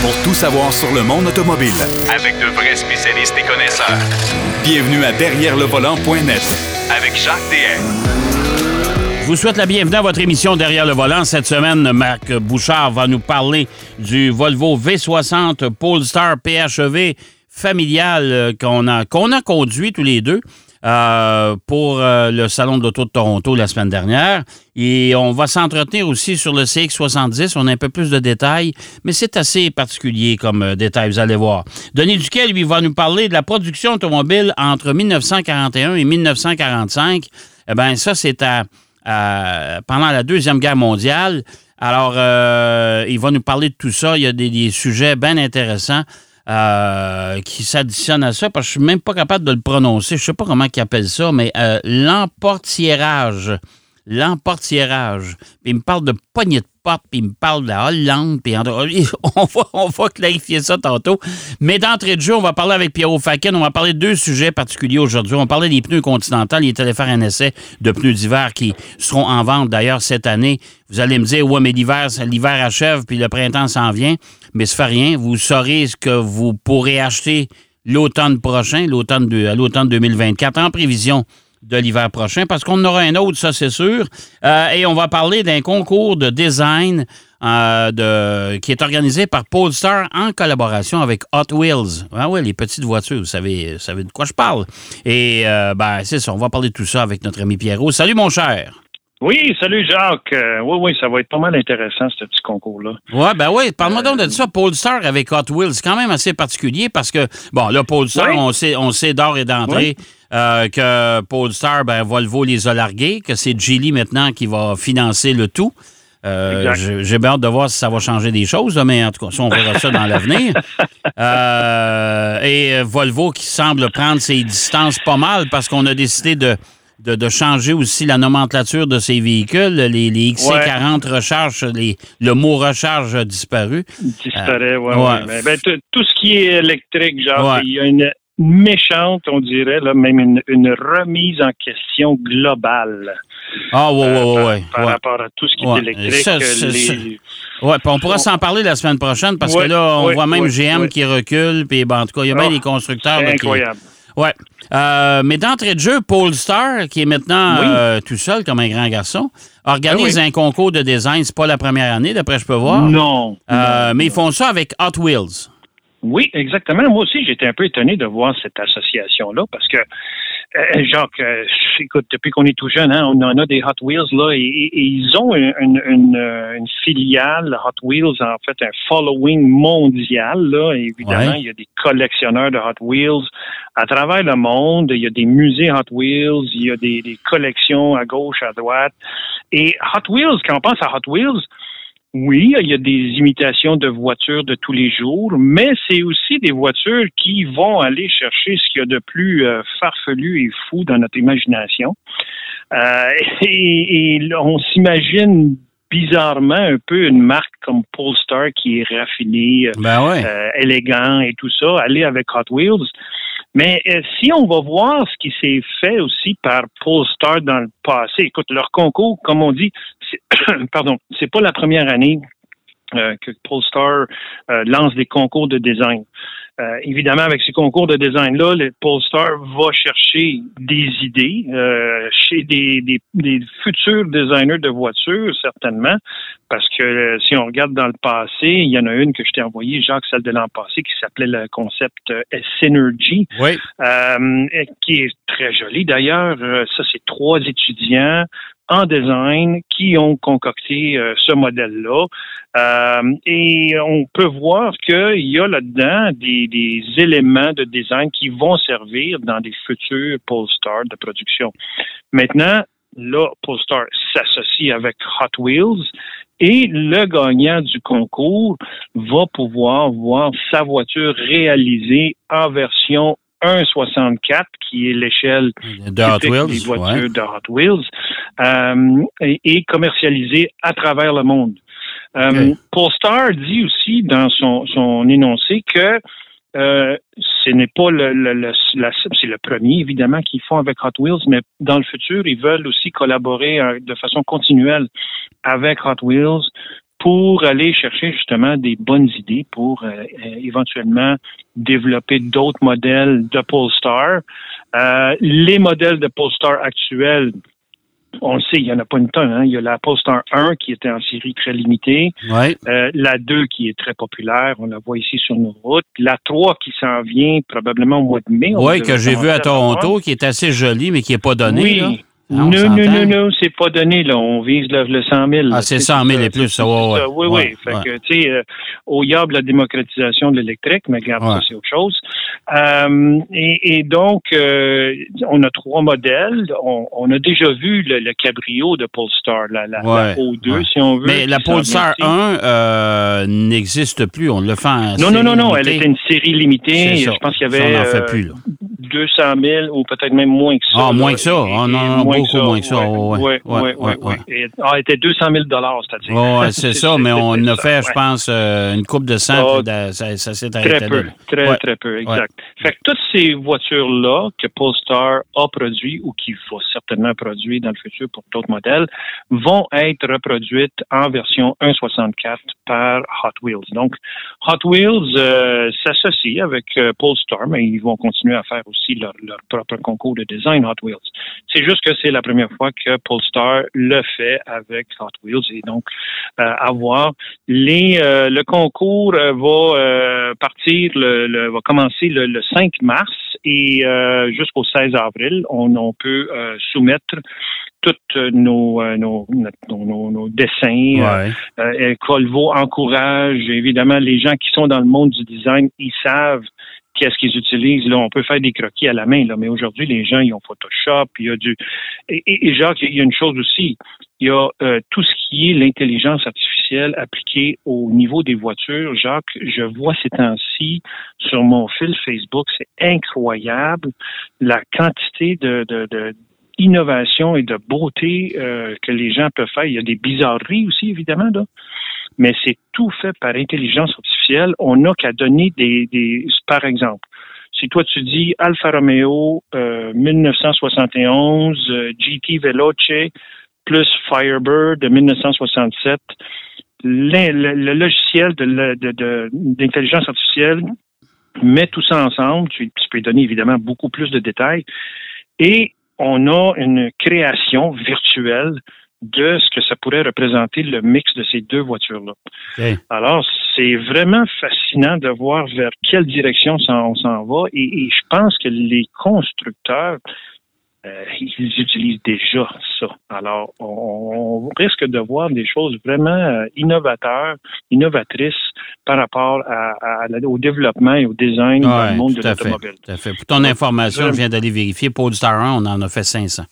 pour tout savoir sur le monde automobile. Avec de vrais spécialistes et connaisseurs. Bienvenue à Derrière le volant.net Avec Jacques DM. Je vous souhaite la bienvenue à votre émission Derrière le volant. Cette semaine, Marc Bouchard va nous parler du Volvo V60 Polestar PHEV familial euh, qu'on a, qu'on a conduit tous les deux. Euh, pour euh, le Salon de l'Auto de Toronto la semaine dernière. Et on va s'entretenir aussi sur le CX70. On a un peu plus de détails, mais c'est assez particulier comme euh, détail, vous allez voir. Denis Duquet, lui, va nous parler de la production automobile entre 1941 et 1945. Eh bien, ça, c'est à, pendant la Deuxième Guerre mondiale. Alors, il va nous parler de tout ça. Il y a des sujets bien intéressants euh, qui s'additionnent à ça, parce que je suis même pas capable de le prononcer. Je sais pas comment ils appellent ça, mais euh, l'emportiérage. L'emportiérage. Puis il me parle de poignée de porte, puis il me parle de la Hollande, puis on va, on va clarifier ça tantôt. Mais d'entrée de jeu, on va parler avec Pierrot Faken. On va parler de deux sujets particuliers aujourd'hui. On va parler des pneus Continental. Il est allé faire un essai de pneus d'hiver qui seront en vente d'ailleurs cette année. Vous allez me dire, ouais, mais l'hiver, l'hiver achève, puis le printemps s'en vient. Mais ça fait rien. Vous saurez ce que vous pourrez acheter l'automne prochain, l'automne à l'automne 2024, en prévision de l'hiver prochain, parce qu'on aura un autre, ça c'est sûr. Euh, et on va parler d'un concours de design euh, de, qui est organisé par Polestar en collaboration avec Hot Wheels. Ah ouais, les petites voitures, vous savez, vous de quoi je parle. Et euh, ben, c'est ça, on va parler de tout ça avec notre ami Pierrot. Salut mon cher! Oui, salut Jacques. Euh, oui, oui, ça va être pas mal intéressant, ce petit concours-là. Ouais, ben oui, parle-moi donc de ça. Polestar avec Hot Wheels, c'est quand même assez particulier parce que, bon, là, Polestar, Oui. on sait, on sait d'or et d'entrée euh, que Polestar, ben, Volvo les a largués, que c'est Geely maintenant qui va financer le tout. Euh, j'ai bien hâte de voir si ça va changer des choses, mais en tout cas, ça, on verra ça dans l'avenir. Euh, et euh, Volvo qui semble prendre ses distances pas mal parce qu'on a décidé de, de, de changer aussi la nomenclature de ces véhicules. Les, les XC40 recharge, les, le mot recharge a disparu. Disparaît, ouais, ouais. Mais, ben, tout- ce qui est électrique, genre, il y a une méchante, on dirait, là, même une, une remise en question globale Ah, ouais, ouais, euh, ouais, par, ouais. par ouais. rapport à tout ce qui Ouais. est électrique. Ça, euh, ça. Ouais, on pourra s'en parler la semaine prochaine parce Ouais, que là, on voit même GM qui recule, puis ben, en tout cas, il y a bien Ah, des constructeurs. Là, qui- incroyable. Ouais. Euh, mais d'entrée de jeu, Polestar, qui est maintenant Oui. euh, tout seul comme un grand garçon, organise oui. un concours de design. C'est pas la première année, d'après je peux voir. Non. Euh, non, mais ils font ça avec Hot Wheels. Oui, exactement. Moi aussi, j'étais un peu étonné de voir cette association-là parce que, euh, Jacques, euh, écoute, depuis qu'on est tout jeune, hein, on en a des Hot Wheels là et, ils ont une, une, une, euh, une filiale Hot Wheels, en fait, un following mondial. Là, Et évidemment, Ouais. il y a des collectionneurs de Hot Wheels à travers le monde. Il y a des musées Hot Wheels, il y a des, des collections à gauche, à droite. Et Hot Wheels, quand on pense à Hot Wheels, oui, il y a des imitations de voitures de tous les jours, mais c'est aussi des voitures qui vont aller chercher ce qu'il y a de plus euh, farfelu et fou dans notre imagination. Euh, et, et on s'imagine bizarrement un peu une marque comme Polestar qui est raffinée, Ben ouais. euh, élégant et tout ça, aller avec Hot Wheels. Mais euh, si on va voir ce qui s'est fait aussi par Polestar dans le passé, écoute, leur concours, comme on dit, pardon, c'est pas la première année euh, que Polestar euh, lance des concours de design. Euh, évidemment, avec ces concours de design-là, le Polestar va chercher des idées chez des, des, des futurs designers de voitures, certainement, parce que si on regarde dans le passé, il y en a une que je t'ai envoyée, Jacques, celle de l'an passé, qui s'appelait le concept Synergy, Oui. qui est très jolie d'ailleurs. Ça, c'est trois étudiants en design qui ont concocté euh, ce modèle-là. Euh, et on peut voir qu'il y a là-dedans des, des éléments de design qui vont servir dans des futurs Polestar de production. Maintenant, là, Polestar s'associe avec Hot Wheels et le gagnant du concours va pouvoir voir sa voiture réalisée en version 1.64, qui est l'échelle De Hot typique Wheels. des voitures ouais. de Hot Wheels, euh, et, et commercialisée à travers le monde. Euh, Ok. Polestar dit aussi dans son, son énoncé que euh, ce n'est pas le, le, le- la- c'est le premier évidemment qu'ils font avec Hot Wheels, mais dans le futur ils veulent aussi collaborer euh, de façon continuelle avec Hot Wheels pour aller chercher justement des bonnes idées pour euh, éventuellement développer d'autres modèles de Polestar. Euh, les modèles de Polestar actuels, on le sait, il n'y en a pas une tonne. Hein. Il y a la Polestar 1 qui était en série très limitée. Euh, la 2 qui est très populaire. On la voit ici sur nos routes. La 3 qui s'en vient probablement au mois de mai. Oui, que j'ai vu à Toronto, qui est assez jolie, mais qui n'est pas donnée. Oui. Non, non, non, non, non, c'est pas donné, là. On vise le, le 100 000. Ah, c'est 100 000 et plus, ça, ouais, Oui, oui. Fait que, tu sais, euh, au yab, la démocratisation de l'électrique, mais regarde, ça, c'est autre chose. Euh, et, et, donc, euh, on a trois modèles. On, on a déjà vu le, le, cabrio de Polestar, la, la, la O2, si on veut. Mais la Polestar 1 euh, n'existe plus. On le fait en Non, non, non, non. Elle était une série limitée. Je pense qu'il y avait. Ça, on fait plus, là. 200 000 ou peut-être même moins que ça. Ah, moins que ça. Ah, non, non, moins beaucoup ça. moins que ça. Oui, oui, oui. oui. Elle était 200 000 c'est-à-dire. Oui, c'est ça, mais on a fait, je pense, euh, une coupe de Ah, ça, ça s'est Très arrêté peu, là. très, très peu, exact. Fait que toutes ces voitures-là que Polestar a produit ou qui va certainement produire dans le futur pour d'autres modèles vont être reproduites en version 1.64 Hot Wheels. Donc, Hot Wheels euh, s'associe avec euh, Polestar, mais ils vont continuer à faire aussi leur, leur propre concours de design Hot Wheels. C'est juste que c'est la première fois que Polestar le fait avec Hot Wheels et donc euh, à voir. Euh, le concours euh, va partir, le, le- va commencer le, le 5 mars et jusqu'au 16 avril, on, on peut soumettre toutes nos, euh, nos, nos, nos- nos dessins. Ouais. Euh, Colvo encourage évidemment les gens qui sont dans le monde du design, ils savent qu'est-ce qu'ils utilisent. Là, on peut faire des croquis à la main, là, mais aujourd'hui, les gens, ils ont Photoshop, il y a du. Et, et- et Jacques, il y a une chose aussi. Il y a euh, tout ce qui est l'intelligence artificielle appliquée au niveau des voitures. Jacques, je vois ces temps-ci sur mon fil Facebook, c'est incroyable la quantité de, de, de innovation et de beauté euh, que les gens peuvent faire. Il y a des bizarreries aussi, évidemment, là. Mais c'est tout fait par intelligence artificielle. On n'a qu'à donner des, des, par exemple, si toi tu dis Alfa Romeo euh, 1971 euh, GT Veloce plus Firebird de 1967, l'in- le, le logiciel de de- artificielle met tout ça ensemble. Tu, tu peux donner évidemment beaucoup plus de détails. Et on a une création virtuelle de ce que ça pourrait représenter le mix de ces deux voitures-là. Alors, c'est vraiment fascinant de voir vers quelle direction on s'en va. Et, et je pense que les constructeurs, euh, ils utilisent déjà ça. Alors, on, on risque de voir des choses vraiment euh, innovateurs, innovatrices par rapport à, à la- au développement et au design dans Ouais, le monde de l'automobile. Pour ton information, je viens d'aller vérifier. Polestar 1, on en a fait 500.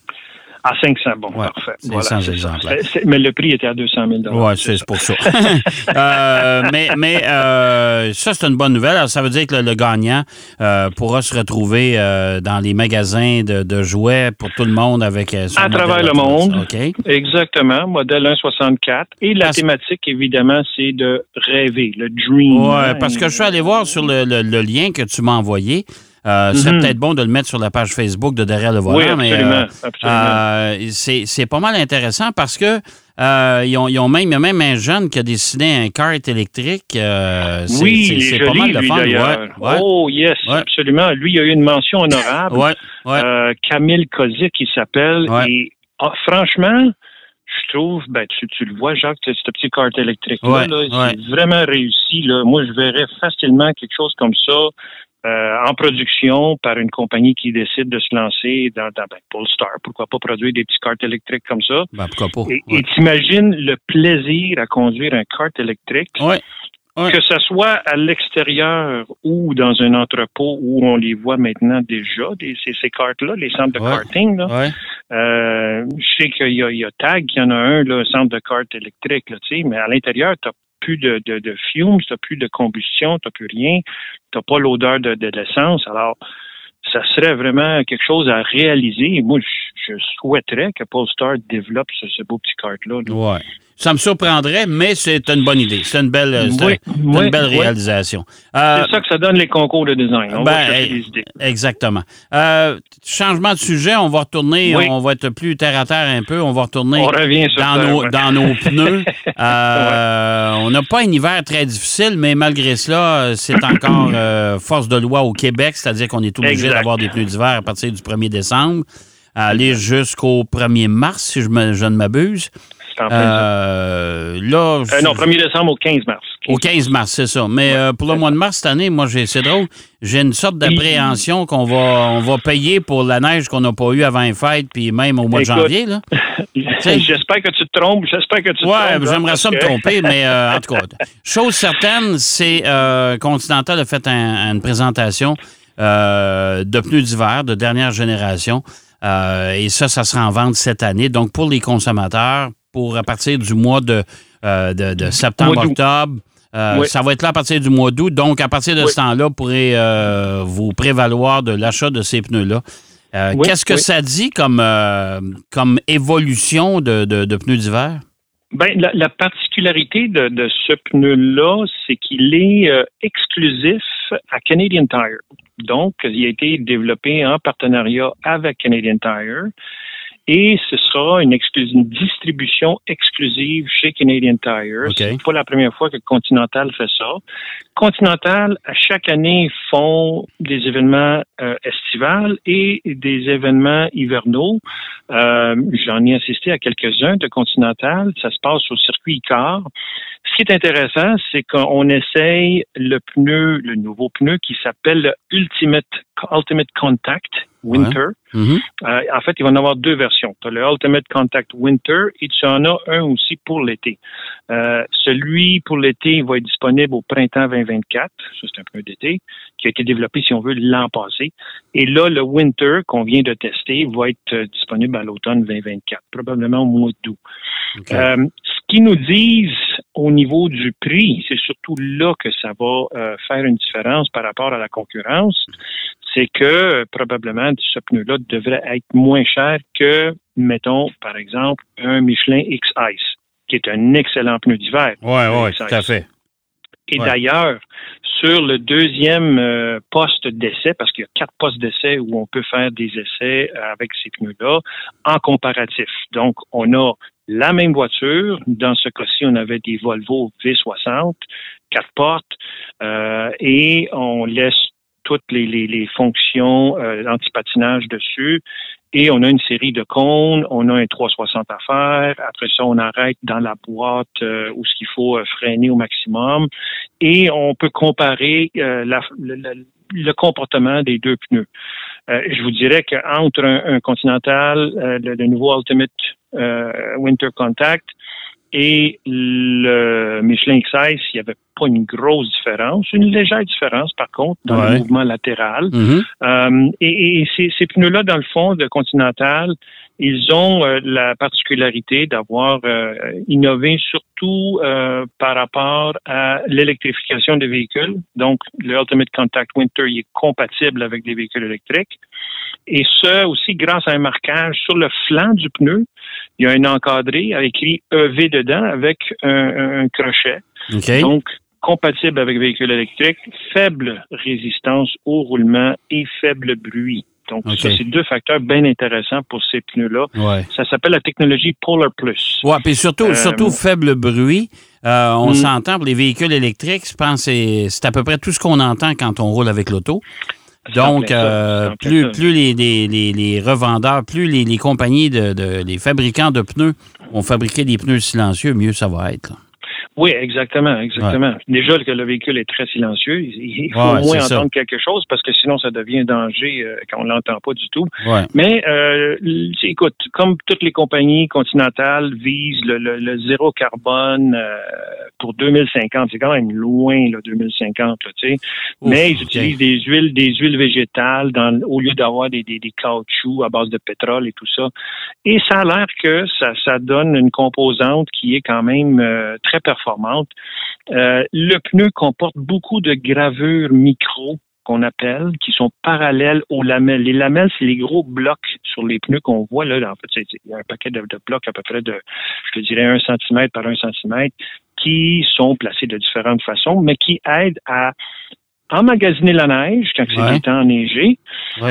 À 500, bon, Ouais, parfait. 500 Voilà, c'est ça. exemplaires. C'est- c'est- mais le prix était à 200 000 Oui, c'est pour ça. Euh, mais mais euh, ça, c'est une bonne nouvelle. Alors, ça veut dire que le, le gagnant euh, pourra se retrouver dans les magasins de, de jouets pour tout le monde avec son À travers le monde. OK. Exactement, modèle 1.64. Et la Parce- thématique, évidemment, c'est de rêver, le dream. Oui, parce que je suis allé voir sur le, le- le lien que tu m'as envoyé. Euh, C'est Mhm. peut-être bon de le mettre sur la page Facebook de Derrière le volant. Oui, mais, absolument. euh, absolument. Euh, c'est c'est pas mal intéressant parce que euh, ils, ont, ils ont même, il y a même un jeune qui a dessiné un kart électrique. c'est- oui, c'est- c'est pas mal de lui, fun. Ouais, ouais, Oh, yes, Ouais. absolument. Lui, il a eu une mention honorable. Camille Kozik, il s'appelle. Et ah, franchement, je trouve, ben, tu, tu le vois, Jacques, ce petit kart électrique-là, Ouais, là, ouais. c'est vraiment réussi. Là. Moi, je verrais facilement quelque chose comme ça euh, en production par une compagnie qui décide de se lancer dans, dans ben, Polestar. Pourquoi pas produire des petits karts électriques comme ça? Ben, pourquoi pas? Et Ouais. et t'imagines le plaisir à conduire un kart électrique, Ouais. Ouais. que ce soit à l'extérieur ou dans un entrepôt où on les voit maintenant déjà, des, ces, ces karts-là, les centres de Ouais. karting. Là. Ouais. Euh, je sais qu'il y a, il y a Tag, il y en a un, là, centre de kart électrique, là, mais à l'intérieur, tu plus de, de, de fumes, tu plus de combustion, tu plus rien, tu pas l'odeur de, l'essence. Alors, ça serait vraiment quelque chose à réaliser. Moi, je- souhaiterais que Polestar développe ce, beau petit kart-là. Ça me surprendrait, mais c'est une bonne idée. C'est une belle, Oui, oui, une belle oui. réalisation. Euh, C'est ça que ça donne les concours de design. On va ben, chercher eh, des idées. Exactement. Euh, changement de sujet, on va retourner, on va être plus terre à terre un peu, on va retourner On dans, nos, ouais. dans nos pneus. Euh, On n'a pas un hiver très difficile, mais malgré cela, euh, c'est encore euh, force de loi au Québec, c'est-à-dire qu'on est obligé d'avoir des pneus d'hiver à partir du 1er décembre, aller jusqu'au 1er mars, si je, me- je ne m'abuse. C'est en. Euh, là, Euh, non, 1er décembre au 15 mars. au 15 mars, c'est ça. Mais euh, pour le mois de mars cette année, moi, c'est drôle. J'ai une sorte d'appréhension qu'on va, on va payer pour la neige qu'on n'a pas eue avant les fêtes, puis même au mois de janvier. Là. J'espère que tu te trompes. J'espère que tu te Ouais, trompes. là, j'aimerais ça me tromper, mais en tout cas, chose certaine, c'est Continental a fait un- une présentation de pneus d'hiver de dernière génération. Euh, et ça, ça sera en vente cette année. Donc, pour les consommateurs, pour à partir du mois de, euh, de, de septembre, Mois d'août. octobre, euh, Oui. ça va être là à partir du mois d'août. Donc, à partir de Oui. ce temps-là, vous pourrez euh, vous prévaloir de l'achat de ces pneus-là. Euh, Oui, Qu'est-ce que ça dit comme, comme évolution de, de- de pneus d'hiver? Ben, la, la particularité de, de ce pneu-là, c'est qu'il est exclusif à Canadian Tire. Donc, il a été développé en partenariat avec Canadian Tire et ce sera une, une distribution exclusive chez Canadian Tire. OK. C'est pas la première fois que Continental fait ça. Continental, à chaque année, font des événements euh, estivales et des événements hivernaux. Euh, J'en ai assisté à quelques-uns de Continental. Ça se passe au circuit Icar. Ce qui est intéressant, c'est qu'on essaye le pneu, le nouveau pneu qui s'appelle le Ultimate, Ultimate Contact Winter. Mhm. Euh, en fait, il va en avoir deux versions. Tu as le Ultimate Contact Winter et tu en as un aussi pour l'été. Euh, celui pour l'été il va être disponible au printemps 2024. Ça, c'est un pneu d'été qui a été développé, si on veut, l'an passé. Et là, le Winter qu'on vient de tester va être euh, disponible à l'automne 2024, probablement au mois d'août. Euh, ce qu'ils nous disent au niveau du prix, c'est surtout là que ça va euh, faire une différence par rapport à la concurrence, c'est que euh, probablement ce pneu-là devrait être moins cher que, mettons, par exemple, un Michelin X-Ice, qui est un excellent pneu d'hiver. Oui, oui, tout à fait. Et Ouais. d'ailleurs, sur le deuxième euh, poste d'essai, parce qu'il y a quatre postes d'essai où on peut faire des essais euh, avec ces pneus-là, en comparatif. Donc, on a la même voiture. Dans ce cas-ci, on avait des Volvo V60, quatre portes, euh, et on laisse toutes les, les, les fonctions euh, d'antipatinage dessus. Et on a une série de cônes, on a un 360 à faire. Après ça, on arrête dans la boîte euh, où ce qu'il faut euh, freiner au maximum. Et on peut comparer euh, le, comportement des deux pneus. Je vous dirais qu'entre un, un Continental, le, nouveau Ultimate Winter Contact et le Michelin XS, il n'y avait pas une grosse différence. Une légère différence, par contre, dans Ouais. le mouvement latéral. Mhm. Euh, et et ces, ces pneus-là, dans le fond, de Continental, ils ont euh, la particularité d'avoir euh, innové surtout euh, par rapport à l'électrification des véhicules. Donc, le Ultimate Contact Winter il est compatible avec des véhicules électriques. Et ce aussi grâce à un marquage sur le flanc du pneu. Il y a un encadré avec écrit EV dedans avec un, crochet. Donc, compatible avec véhicules électriques, faible résistance au roulement et faible bruit. Donc, ça, c'est deux facteurs bien intéressants pour ces pneus-là. Ouais. Ça s'appelle la technologie Polar Plus. Ouais, puis surtout, Euh, surtout faible bruit. Euh, on Mm. s'entend pour les véhicules électriques, je pense que c'est à peu près tout ce qu'on entend quand on roule avec l'auto. Donc, euh, plus, plus les, les- les- les revendeurs, plus les, les compagnies, de, de- les fabricants de pneus vont fabriquer des pneus silencieux, mieux ça va être. Oui, exactement, exactement. Déjà que le véhicule est très silencieux, il faut Ouais, au moins ça. entendre quelque chose parce que sinon ça devient un danger euh, quand on l'entend pas du tout. Ouais. Mais euh, écoute, comme toutes les compagnies continentales visent le, le- le zéro carbone euh, pour 2050, c'est quand même loin là 2050, là, tu sais. Mais ils utilisent des huiles, des huiles végétales dans, au lieu d'avoir des, des, des caoutchoucs à base de pétrole et tout ça. Et ça a l'air que ça, ça donne une composante qui est quand même euh, très performante. Euh, le pneu comporte beaucoup de gravures micro qu'on appelle, qui sont parallèles aux lamelles. Les lamelles, c'est les gros blocs sur les pneus qu'on voit là. En fait, il y a un paquet de, blocs à peu près de, je te dirais, un centimètre par un centimètre qui sont placés de différentes façons, mais qui aident à emmagasiner la neige quand c'est du temps enneigé.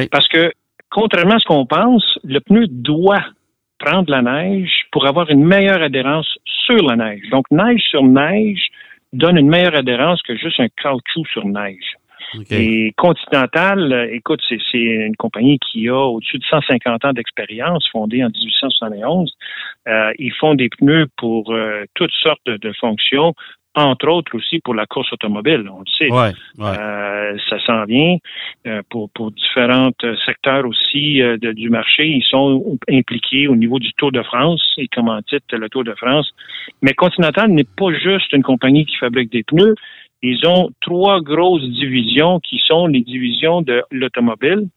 Parce que, contrairement à ce qu'on pense, le pneu doit prendre la neige pour avoir une meilleure adhérence sur la neige. Donc, neige sur neige donne une meilleure adhérence que juste un caoutchouc sur neige. Et Continental, euh, écoute, c'est une compagnie qui a au-dessus de 150 ans d'expérience, fondée en 1871. Euh, ils font des pneus pour euh, toutes sortes de, fonctions, entre autres aussi pour la course automobile, on le sait. Euh, ça s'en vient pour, pour différents secteurs aussi du marché. Ils sont impliqués au niveau du Tour de France. Ils commentent le Tour de France. Mais Continental n'est pas juste une compagnie qui fabrique des pneus ils ont trois grosses divisions qui sont les divisions de l'automobile.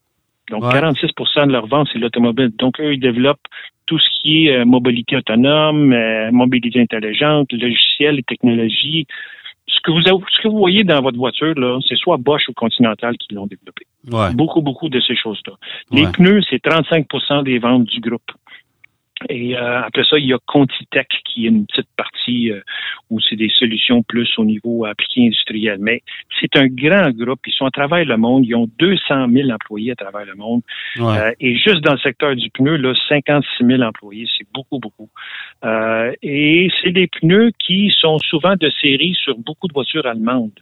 Donc, 46% de leur vente, c'est l'automobile. Donc, eux, ils développent tout ce qui est euh, mobilité autonome, euh, mobilité intelligente, logiciel et technologie. Ce que vous ce que vous voyez dans votre voiture, là, c'est soit Bosch ou Continental qui l'ont développé. Beaucoup, beaucoup de ces choses-là. Les pneus, c'est 35% des ventes du groupe. Et euh, après ça, il y a Contitech qui est une petite partie euh, où c'est des solutions plus au niveau appliqué industriel. Mais c'est un grand groupe. Ils sont à travers le monde. Ils ont 200 000 employés à travers le monde. Euh, et juste dans le secteur du pneu, là, 56 000 employés. C'est beaucoup, beaucoup. et c'est des pneus qui sont souvent de série sur beaucoup de voitures allemandes.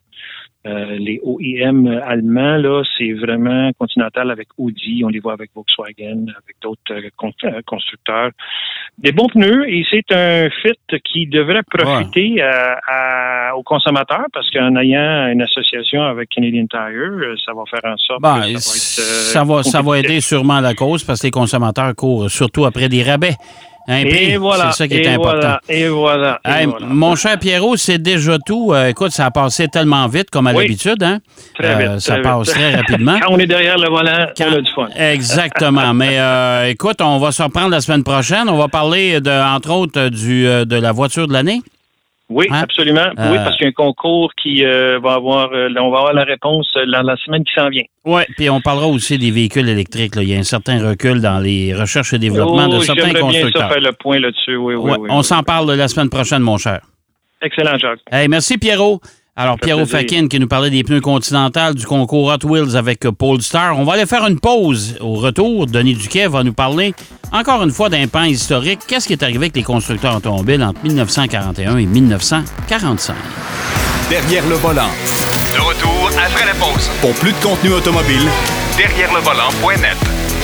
Euh, les OEM allemands, là, c'est vraiment Continental avec Audi, on les voit avec Volkswagen, avec d'autres euh, euh, constructeurs. Des bons pneus et c'est un fit qui devrait profiter aux consommateurs parce qu'en ayant une association avec Canadian Tire, ça va faire en sorte ben, que ça va, ça va aider sûrement la cause parce que les consommateurs courent surtout après des rabais et voilà. C'est ça qui est important. et voilà. Mon cher Pierrot, c'est déjà tout. Euh, écoute, ça a passé tellement vite comme à l'habitude. Hein? Très vite. Euh, ça passe très rapidement. Quand on est derrière le volant, on a du fun. Exactement. Mais euh, écoute, on va se reprendre la semaine prochaine. On va parler, de, entre autres, du, de la voiture de l'année. Oui, hein? absolument. Oui, euh, parce qu'il y a un concours qui euh, va avoir, euh, on va avoir la réponse la, la semaine qui s'en vient. Oui, puis on parlera aussi des véhicules électriques. Il y a un certain recul dans les recherches et développement de certains constructeurs. bien ça faire le point là-dessus. Oui, oui, oui, On s'en parle la semaine prochaine, mon cher. Excellent, Jacques. Hey, merci, Pierrot. Alors, Pierre Fakin qui nous parlait des pneus continentales du concours Hot Wheels avec euh, Polestar. On va aller faire une pause. Au retour, Denis Duquet va nous parler encore une fois d'un pan historique. Qu'est-ce qui est arrivé avec les constructeurs automobiles entre 1941 et 1945? Derrière le volant. De retour après la pause. Pour plus de contenu automobile, derrière le volant.net.